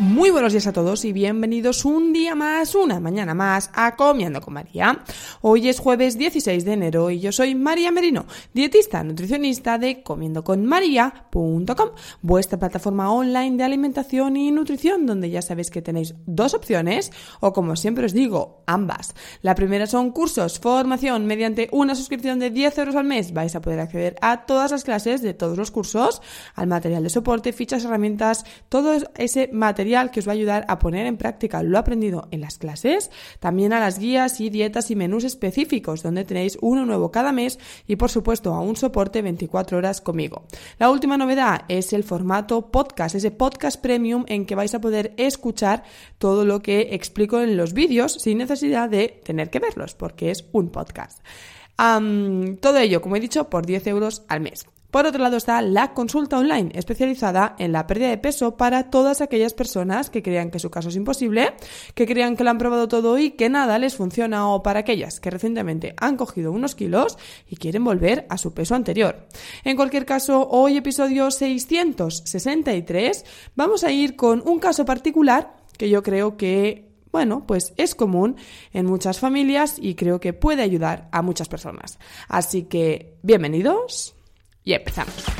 Muy buenos días a todos y bienvenidos un día más, una mañana más a Comiendo con María. Hoy es jueves 16 de enero y yo soy María Merino, dietista nutricionista de comiendoconmaría.com, vuestra plataforma online de alimentación y nutrición donde ya sabéis que tenéis dos opciones o como siempre os digo, ambas. La primera son cursos, formación, mediante una suscripción de 10 euros al mes vais a poder acceder a todas las clases de todos los cursos, al material de soporte, fichas, herramientas, todo ese material que os va a ayudar a poner en práctica lo aprendido en las clases, también a las guías y dietas y menús específicos donde tenéis uno nuevo cada mes y por supuesto a un soporte 24 horas conmigo. La última novedad es el formato podcast, ese podcast premium en que vais a poder escuchar todo lo que explico en los vídeos sin necesidad de tener que verlos porque es un podcast. todo ello, como he dicho, por 10 euros al mes. Por otro lado está la consulta online, especializada en la pérdida de peso para todas aquellas personas que crean que su caso es imposible, que crean que lo han probado todo y que nada les funciona o para aquellas que recientemente han cogido unos kilos y quieren volver a su peso anterior. En cualquier caso, hoy episodio 663 vamos a ir con un caso particular que yo creo que bueno, pues es común en muchas familias y creo que puede ayudar a muchas personas. Así que, bienvenidos y empezamos.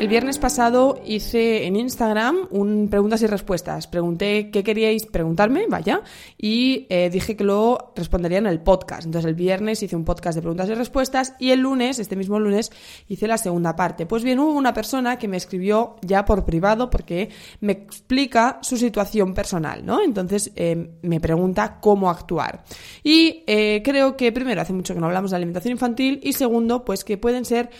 El viernes pasado hice en Instagram un preguntas y respuestas. Pregunté qué queríais preguntarme, vaya, y eh, dije que lo respondería en el podcast. Entonces el viernes hice un podcast de preguntas y respuestas y el lunes, este mismo lunes, hice la segunda parte. Pues bien, hubo una persona que me escribió ya por privado porque me explica su situación personal, ¿no? Entonces eh, me pregunta cómo actuar. Y eh, creo que primero, hace mucho que no hablamos de alimentación infantil y segundo, pues que pueden ser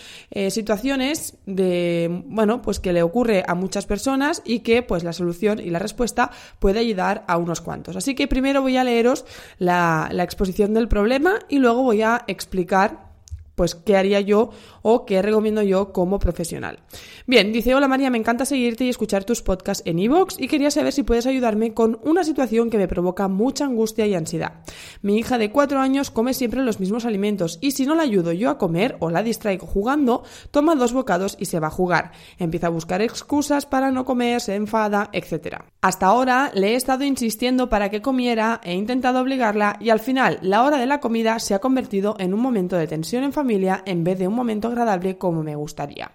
situaciones de bueno, pues que le ocurre a muchas personas y que pues la solución y la respuesta puede ayudar a unos cuantos. Así que primero voy a leeros la, la exposición del problema y luego voy a explicar pues qué haría yo o qué recomiendo yo como profesional. Bien, dice, hola María, me encanta seguirte y escuchar tus podcasts en iVoox y quería saber si puedes ayudarme con una situación que me provoca mucha angustia y ansiedad. Mi hija de cuatro años come siempre los mismos alimentos y si no la ayudo yo a comer o la distraigo jugando, toma dos bocados y se va a jugar. Empieza a buscar excusas para no comer, se enfada, etc. Hasta ahora le he estado insistiendo para que comiera, he intentado obligarla y al final la hora de la comida se ha convertido en un momento de tensión en familia en vez de un momento agradable como me gustaría.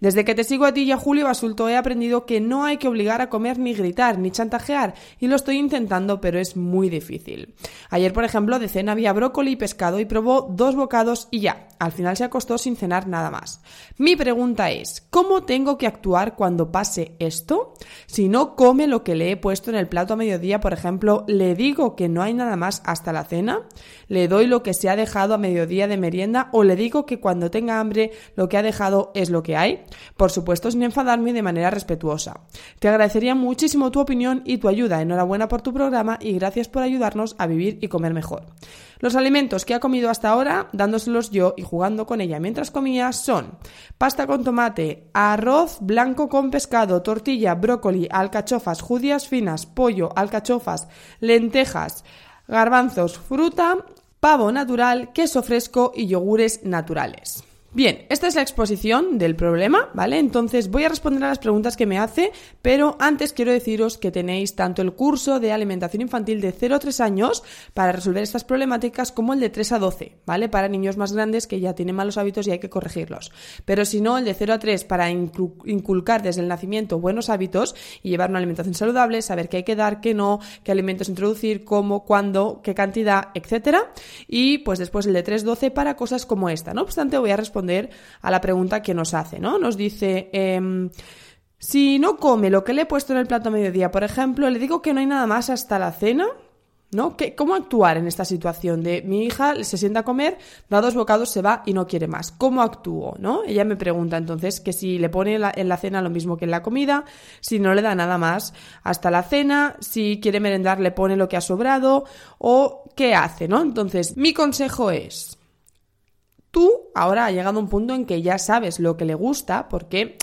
Desde que te sigo a ti y a Julio Basulto he aprendido que no hay que obligar a comer ni gritar ni chantajear y lo estoy intentando pero es muy difícil. Ayer por ejemplo de cena había brócoli y pescado y probó dos bocados y ya, al final se acostó sin cenar nada más. Mi pregunta es, ¿cómo tengo que actuar cuando pase esto? Si no come lo que le he puesto en el plato a mediodía, por ejemplo, ¿le digo que no hay nada más hasta la cena? ¿Le doy lo que se ha dejado a mediodía de merienda o le digo que cuando tenga hambre lo que ha dejado es lo que hay? Por supuesto, sin enfadarme de manera respetuosa. Te agradecería muchísimo tu opinión y tu ayuda. Enhorabuena por tu programa y gracias por ayudarnos a vivir y comer mejor. Los alimentos que ha comido hasta ahora, dándoselos yo y jugando con ella mientras comía, son pasta con tomate, arroz blanco con pescado, tortilla, brócoli, alcachofas, judías finas, pollo, alcachofas, lentejas, garbanzos, fruta, pavo natural, queso fresco y yogures naturales. Bien, esta es la exposición del problema, ¿vale? Entonces voy a responder a las preguntas que me hace, pero antes quiero deciros que tenéis tanto el curso de alimentación infantil de 0 a 3 años para resolver estas problemáticas como el de 3 a 12, ¿vale? Para niños más grandes que ya tienen malos hábitos y hay que corregirlos. Pero si no, el de 0 a 3 para inculcar desde el nacimiento buenos hábitos y llevar una alimentación saludable, saber qué hay que dar, qué no, qué alimentos introducir, cómo, cuándo, qué cantidad, etcétera. Y pues después el de 3 a 12 para cosas como esta. No obstante, voy a responder a la pregunta que nos hace, ¿no? Nos dice, em, si no come lo que le he puesto en el plato a mediodía, por ejemplo, le digo que no hay nada más hasta la cena, ¿no? ¿Cómo actuar en esta situación de mi hija se sienta a comer, da dos bocados, se va y no quiere más? ¿Cómo actúo? ¿no? Ella me pregunta entonces que si le pone en la cena lo mismo que en la comida, si no le da nada más hasta la cena, si quiere merendar le pone lo que ha sobrado o qué hace, ¿no? Entonces, mi consejo es, Tú ahora ha llegado un punto en que ya sabes lo que le gusta porque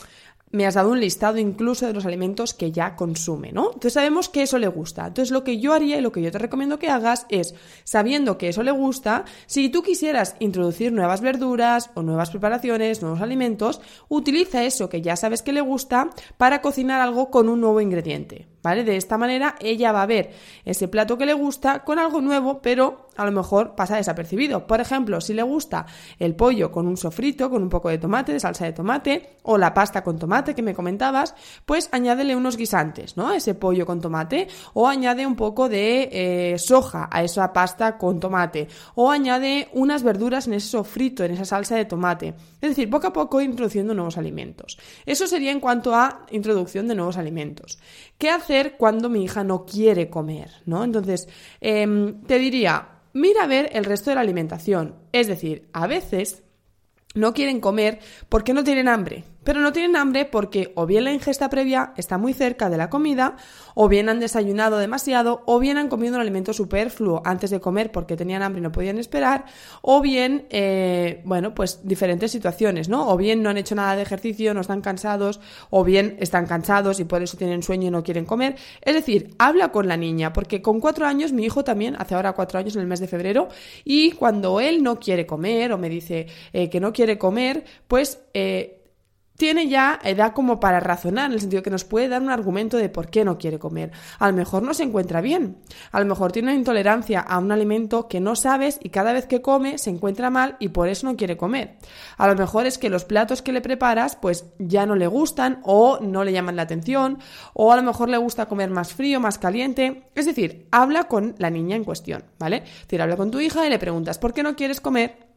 me has dado un listado incluso de los alimentos que ya consume, ¿no? Entonces sabemos que eso le gusta. Entonces lo que yo haría y lo que yo te recomiendo que hagas es, sabiendo que eso le gusta, si tú quisieras introducir nuevas verduras o nuevas preparaciones, nuevos alimentos, utiliza eso que ya sabes que le gusta para cocinar algo con un nuevo ingrediente. ¿Vale? De esta manera ella va a ver ese plato que le gusta con algo nuevo, pero a lo mejor pasa desapercibido. Por ejemplo, si le gusta el pollo con un sofrito, con un poco de tomate, de salsa de tomate, o la pasta con tomate que me comentabas, pues añádele unos guisantes, ¿no? ese pollo con tomate, o añade un poco de eh, soja a esa pasta con tomate, o añade unas verduras en ese sofrito, en esa salsa de tomate. Es decir, poco a poco introduciendo nuevos alimentos. Eso sería en cuanto a introducción de nuevos alimentos. ¿Qué cuando mi hija no quiere comer? ¿no? Entonces, em, te diría, mira a ver el resto de la alimentación. Es decir, a veces no quieren comer porque no tienen hambre pero no tienen hambre porque o bien la ingesta previa está muy cerca de la comida, o bien han desayunado demasiado, o bien han comido un alimento superfluo antes de comer porque tenían hambre y no podían esperar, o bien, eh, bueno, pues diferentes situaciones, ¿no? O bien no han hecho nada de ejercicio, no están cansados, o bien están cansados y por eso tienen sueño y no quieren comer. Es decir, habla con la niña, porque con cuatro años, mi hijo también, hace ahora cuatro años en el mes de febrero, y cuando él no quiere comer o me dice eh, que no quiere comer, pues... Eh, tiene ya edad como para razonar, en el sentido que nos puede dar un argumento de por qué no quiere comer. A lo mejor no se encuentra bien, a lo mejor tiene una intolerancia a un alimento que no sabes y cada vez que come se encuentra mal y por eso no quiere comer. A lo mejor es que los platos que le preparas pues ya no le gustan o no le llaman la atención o a lo mejor le gusta comer más frío, más caliente. Es decir, habla con la niña en cuestión, ¿vale? Es decir, habla con tu hija y le preguntas ¿por qué no quieres comer?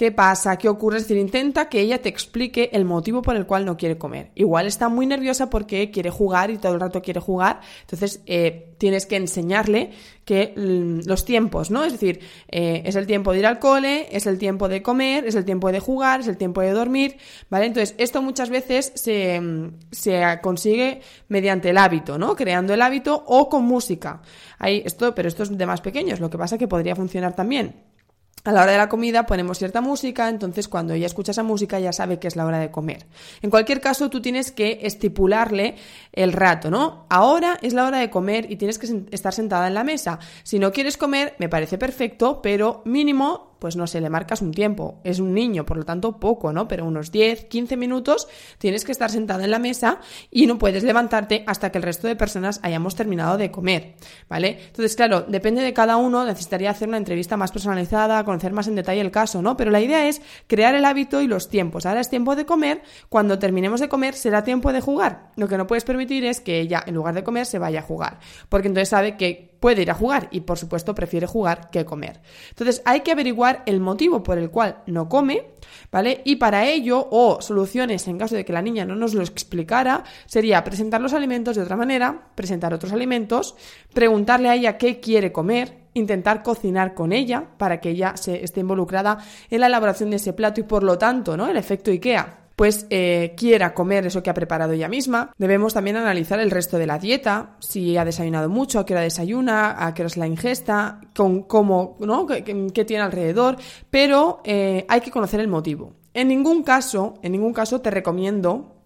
¿Qué pasa? ¿Qué ocurre? Es decir, intenta que ella te explique el motivo por el cual no quiere comer. Igual está muy nerviosa porque quiere jugar y todo el rato quiere jugar. Entonces, eh, tienes que enseñarle que mm, los tiempos, ¿no? Es decir, eh, es el tiempo de ir al cole, es el tiempo de comer, es el tiempo de jugar, es el tiempo de dormir, ¿vale? Entonces, esto muchas veces se, mm, se consigue mediante el hábito, ¿no? Creando el hábito o con música. Hay esto, pero esto es de más pequeños, lo que pasa es que podría funcionar también a la hora de la comida ponemos cierta música, entonces cuando ella escucha esa música ya sabe que es la hora de comer. En cualquier caso, tú tienes que estipularle el rato, ¿no? Ahora es la hora de comer y tienes que estar sentada en la mesa. Si no quieres comer, me parece perfecto, pero mínimo pues no sé, le marcas un tiempo. Es un niño, por lo tanto poco, ¿no? Pero unos 10, 15 minutos tienes que estar sentada en la mesa y no puedes levantarte hasta que el resto de personas hayamos terminado de comer, ¿vale? Entonces, claro, depende de cada uno, necesitaría hacer una entrevista más personalizada, conocer más en detalle el caso, ¿no? Pero la idea es crear el hábito y los tiempos. Ahora es tiempo de comer, cuando terminemos de comer será tiempo de jugar. Lo que no puedes permitir es que ella, en lugar de comer, se vaya a jugar, porque entonces sabe que puede ir a jugar y por supuesto prefiere jugar que comer. Entonces hay que averiguar el motivo por el cual no come, ¿vale? Y para ello, o soluciones en caso de que la niña no nos lo explicara, sería presentar los alimentos de otra manera, presentar otros alimentos, preguntarle a ella qué quiere comer, intentar cocinar con ella para que ella se esté involucrada en la elaboración de ese plato y por lo tanto, ¿no? El efecto IKEA pues eh, quiera comer eso que ha preparado ella misma. Debemos también analizar el resto de la dieta, si ha desayunado mucho, a qué hora desayuna, a qué hora es la ingesta, con cómo, ¿no? qué, tiene alrededor, pero eh, hay que conocer el motivo. En ningún caso, en ningún caso te recomiendo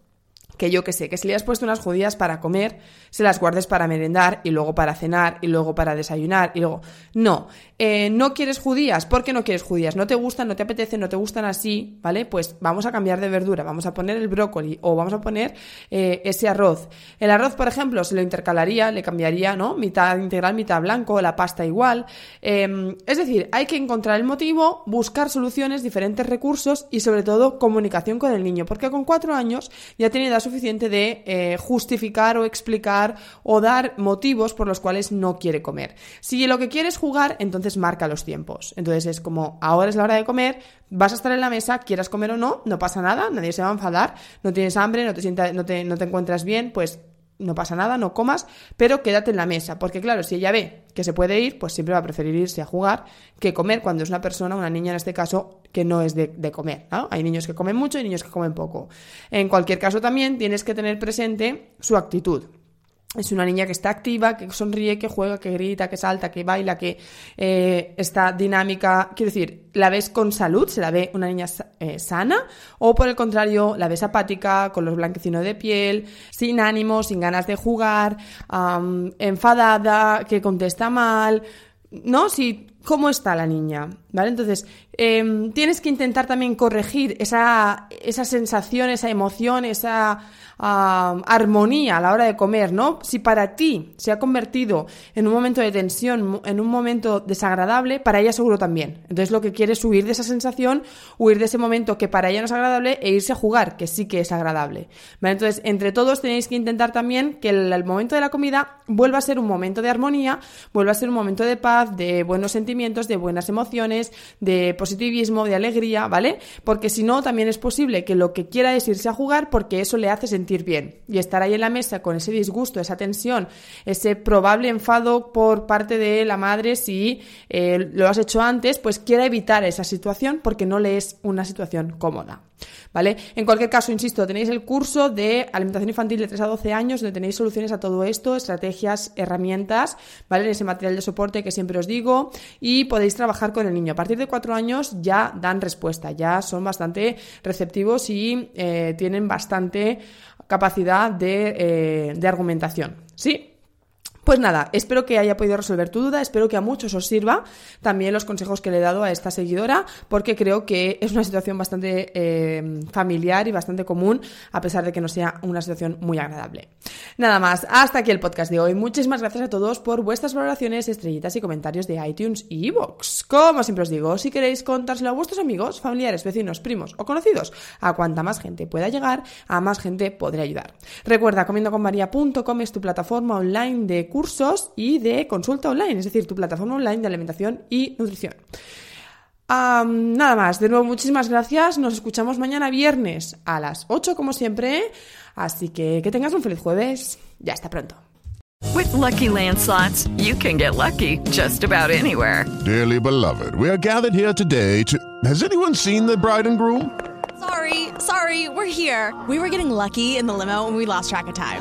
que yo que sé, que si le has puesto unas judías para comer, se las guardes para merendar y luego para cenar y luego para desayunar y luego... No, eh, no quieres judías, ¿por qué no quieres judías? No te gustan, no te apetecen, no te gustan así, ¿vale? Pues vamos a cambiar de verdura, vamos a poner el brócoli o vamos a poner eh, ese arroz. El arroz, por ejemplo, se lo intercalaría, le cambiaría, ¿no? Mitad integral, mitad blanco, la pasta igual. Em, es decir, hay que encontrar el motivo, buscar soluciones, diferentes recursos y sobre todo comunicación con el niño, porque con cuatro años ya tiene edad suficiente de eh, justificar o explicar o dar motivos por los cuales no quiere comer. Si lo que quiere es jugar, entonces marca los tiempos. Entonces es como, ahora es la hora de comer, vas a estar en la mesa, quieras comer o no, no pasa nada, nadie se va a enfadar, no tienes hambre, no te, no te, no te encuentras bien, pues no pasa nada, no comas, pero quédate en la mesa, porque claro, si ella ve que se puede ir, pues siempre va a preferir irse a jugar que comer cuando es una persona, una niña en este caso, que no es de, de comer. ¿no? Hay niños que comen mucho y niños que comen poco. En cualquier caso también tienes que tener presente su actitud. Es una niña que está activa, que sonríe, que juega, que grita, que salta, que baila, que eh, está dinámica. Quiero decir, la ves con salud, se la ve una niña eh, sana, o por el contrario, la ves apática, con los blanquecinos de piel, sin ánimo, sin ganas de jugar, enfadada, que contesta mal. ¿No? Si, ¿Cómo está la niña? ¿Vale? Entonces, em, tienes que intentar también corregir esa, esa sensación, esa emoción, esa armonía a la hora de comer, ¿no? Si para ti se ha convertido en un momento de tensión, en un momento desagradable, para ella seguro también. Entonces lo que quiere es huir de esa sensación, huir de ese momento que para ella no es agradable e irse a jugar, que sí que es agradable. Entonces, entre todos tenéis que intentar también que el, momento de la comida vuelva a ser un momento de armonía, vuelva a ser un momento de paz, de buenos sentimientos, de buenas emociones, de positivismo, de alegría, ¿vale? Porque si no, también es posible que lo que quiera es irse a jugar porque eso le hace sentir bien y estar ahí en la mesa con ese disgusto, esa tensión, ese probable enfado por parte de la madre si eh, lo has hecho antes, pues quiera evitar esa situación porque no le es una situación cómoda. ¿Vale? En cualquier caso, insisto, tenéis el curso de alimentación infantil de 3 a 12 años, donde tenéis soluciones a todo esto, estrategias, herramientas, ¿vale? En ese material de soporte que siempre os digo, y podéis trabajar con el niño. A partir de 4 años ya dan respuesta, ya son bastante receptivos y eh, tienen bastante capacidad de, eh, de argumentación. ¿Sí? Pues nada, espero que haya podido resolver tu duda, espero que a muchos os sirva también los consejos que le he dado a esta seguidora, porque creo que es una situación bastante eh, familiar y bastante común, a pesar de que no sea una situación muy agradable. Nada más, hasta aquí el podcast de hoy. Muchísimas gracias a todos por vuestras valoraciones, estrellitas y comentarios de iTunes y iVoox. Como siempre os digo, si queréis contárselo a vuestros amigos, familiares, vecinos, primos o conocidos, a cuanta más gente pueda llegar, a más gente podré ayudar. Recuerda, comiendoconmaria.com es tu plataforma online de cursos y de consulta online, es decir, tu plataforma online de alimentación y nutrición. nada más, de nuevo muchísimas gracias, nos escuchamos mañana viernes a las 8 como siempre, así que que tengas un feliz jueves, ya hasta pronto. With lucky landslots, you can get lucky just about anywhere. Dearly beloved, we are gathered here today to... Has anyone seen the bride and groom? Sorry, sorry, we're here. We were getting lucky in the limo and we lost track of time.